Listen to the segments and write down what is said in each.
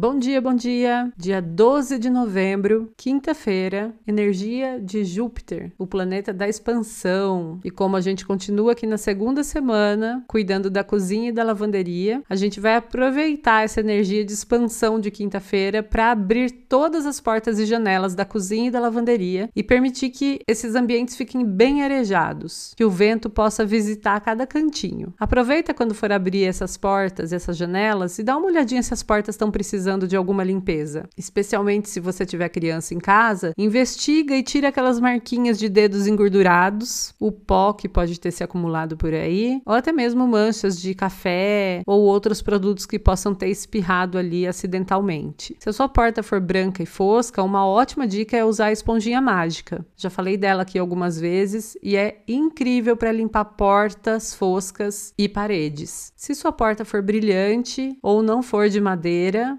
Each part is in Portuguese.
Bom dia, bom dia! Dia 12 de novembro, quinta-feira, energia de Júpiter, o planeta da expansão. E como a gente continua aqui na segunda semana, cuidando da cozinha e da lavanderia, a gente vai aproveitar essa energia de expansão de quinta-feira para abrir todas as portas e janelas da cozinha e da lavanderia e permitir que esses ambientes fiquem bem arejados, que o vento possa visitar cada cantinho. Aproveita quando for abrir essas portas, essas janelas e dá uma olhadinha se as portas estão precisando precisando de alguma limpeza. Especialmente se você tiver criança em casa, investiga e tira aquelas marquinhas de dedos engordurados, o pó que pode ter se acumulado por aí, ou até mesmo manchas de café ou outros produtos que possam ter espirrado ali acidentalmente. Se a sua porta for branca e fosca, uma ótima dica é usar a esponjinha mágica. Já falei dela aqui algumas vezes e é incrível para limpar portas foscas e paredes. Se sua porta for brilhante ou não for de madeira,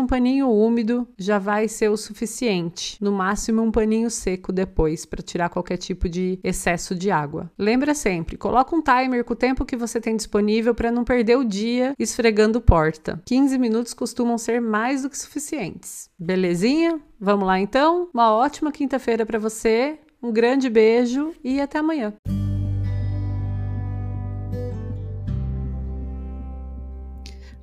um paninho úmido já vai ser o suficiente. No máximo um paninho seco depois para tirar qualquer tipo de excesso de água. Lembra sempre, coloca um timer com o tempo que você tem disponível para não perder o dia esfregando porta. 15 minutos costumam ser mais do que suficientes. Belezinha? Vamos lá então? Uma ótima quinta-feira para você. Um grande beijo e até amanhã.